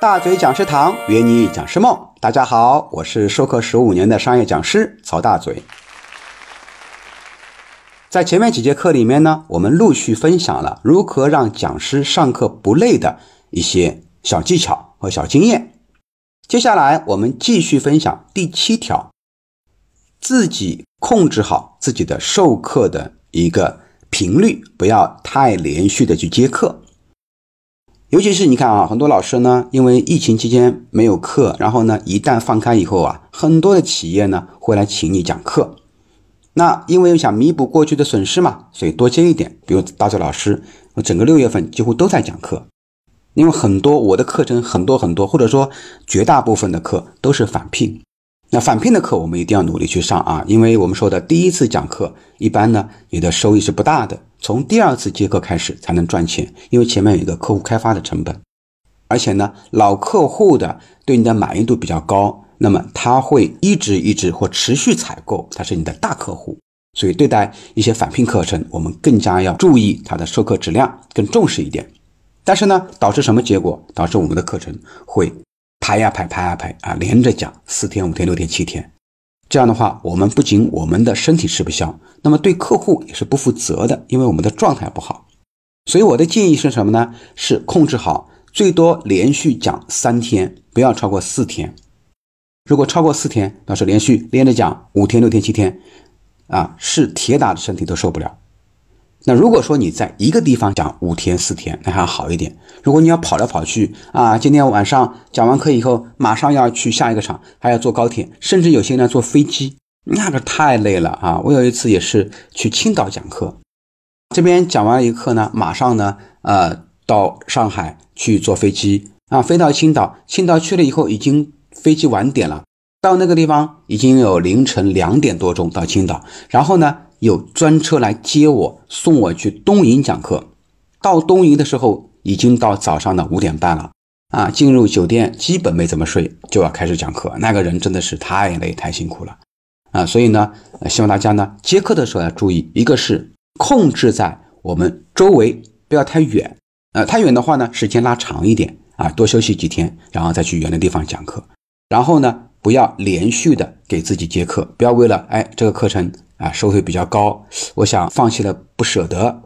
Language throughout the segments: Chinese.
大嘴讲师堂约你讲师梦，大家好，我是授课十五年的商业讲师曹大嘴。在前面几节课里面呢，我们陆续分享了如何让讲师上课不累的一些小技巧和小经验。接下来我们继续分享第七条，自己控制好自己的授课的一个频率，不要太连续的去接课。尤其是你看啊，很多老师呢，因为疫情期间没有课，然后呢，一旦放开以后啊，很多的企业呢会来请你讲课。那因为想弥补过去的损失嘛，所以多接一点。比如大嘴老师，我整个六月份几乎都在讲课，因为很多我的课程很多很多，或者说绝大部分的课都是返聘。那返聘的课我们一定要努力去上啊，因为我们说的第一次讲课，一般呢你的收益是不大的。从第二次接课开始才能赚钱，因为前面有一个客户开发的成本，而且呢，老客户的对你的满意度比较高，那么他会一直一直或持续采购，他是你的大客户，所以对待一些返聘课程，我们更加要注意它的授课质量，更重视一点。但是呢，导致什么结果？导致我们的课程会排呀排，排呀排啊，连着讲四天、五天、六天、七天。这样的话，我们不仅我们的身体吃不消，那么对客户也是不负责的，因为我们的状态不好。所以我的建议是什么呢？是控制好，最多连续讲三天，不要超过四天。如果超过四天，要是连续连着讲五天、六天、七天，啊，是铁打的身体都受不了。那如果说你在一个地方讲五天四天，那还好一点。如果你要跑来跑去啊，今天晚上讲完课以后，马上要去下一个场，还要坐高铁，甚至有些人坐飞机，那个太累了啊！我有一次也是去青岛讲课，这边讲完了一课呢，马上呢，呃，到上海去坐飞机啊，飞到青岛，青岛去了以后已经飞机晚点了，到那个地方已经有凌晨两点多钟到青岛，然后呢。有专车来接我，送我去东营讲课。到东营的时候，已经到早上的五点半了啊！进入酒店，基本没怎么睡，就要开始讲课。那个人真的是太累太辛苦了啊！所以呢，希望大家呢接课的时候要注意，一个是控制在我们周围，不要太远。呃，太远的话呢，时间拉长一点啊，多休息几天，然后再去远的地方讲课。然后呢，不要连续的给自己接课，不要为了哎这个课程。啊，收费比较高，我想放弃了不舍得，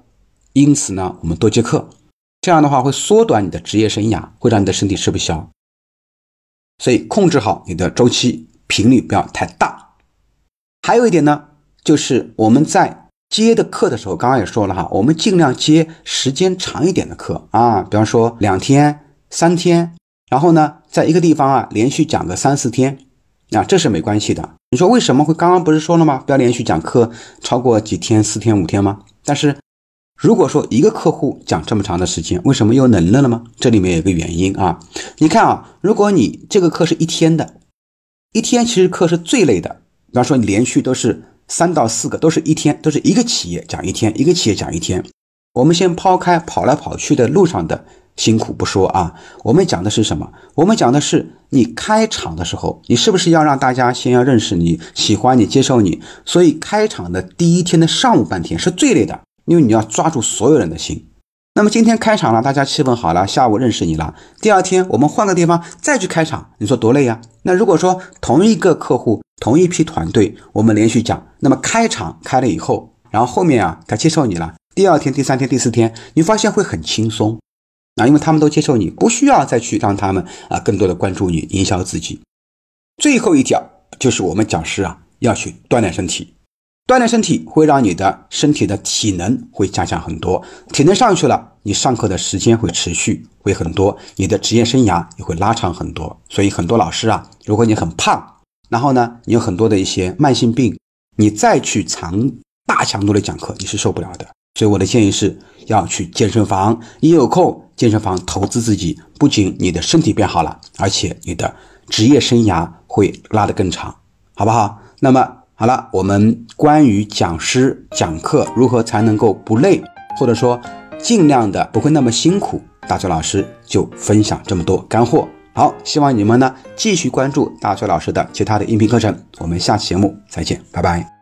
因此呢，我们多接课，这样的话会缩短你的职业生涯，会让你的身体吃不消。所以控制好你的周期频率不要太大。还有一点呢，就是我们在接的课的时候，刚刚也说了哈，我们尽量接时间长一点的课啊，比方说两天、三天，然后呢，在一个地方啊连续讲个三四天。那这是没关系的。你说为什么会？刚刚不是说了吗？不要连续讲课超过几天，四天五天吗？但是如果说一个客户讲这么长的时间，为什么又能了了吗？这里面有一个原因啊。你看啊，如果你这个课是一天的，一天其实课是最累的。比方说你连续都是三到四个，都是一天，都是一个企业讲一天，一个企业讲一天。我们先抛开跑来跑去的路上的。辛苦不说啊，我们讲的是什么？我们讲的是你开场的时候，你是不是要让大家先要认识你、喜欢你、接受你？所以开场的第一天的上午半天是最累的，因为你要抓住所有人的心。那么今天开场了，大家气氛好了，下午认识你了，第二天我们换个地方再去开场，你说多累呀？那如果说同一个客户、同一批团队，我们连续讲，那么开场开了以后，然后后面啊他接受你了，第二天、第三天、第四天，你发现会很轻松。啊，因为他们都接受你，不需要再去让他们啊更多的关注你，营销自己。最后一条就是我们讲师啊要去锻炼身体，锻炼身体会让你的身体的体能会加强很多，体能上去了，你上课的时间会持续会很多，你的职业生涯也会拉长很多。所以很多老师啊，如果你很胖，然后呢你有很多的一些慢性病，你再去长大强度的讲课，你是受不了的。所以我的建议是要去健身房，一有空健身房投资自己，不仅你的身体变好了，而且你的职业生涯会拉得更长，好不好？那么好了，我们关于讲师讲课如何才能够不累，或者说尽量的不会那么辛苦，大锤老师就分享这么多干货。好，希望你们呢继续关注大锤老师的其他的音频课程，我们下期节目再见，拜拜。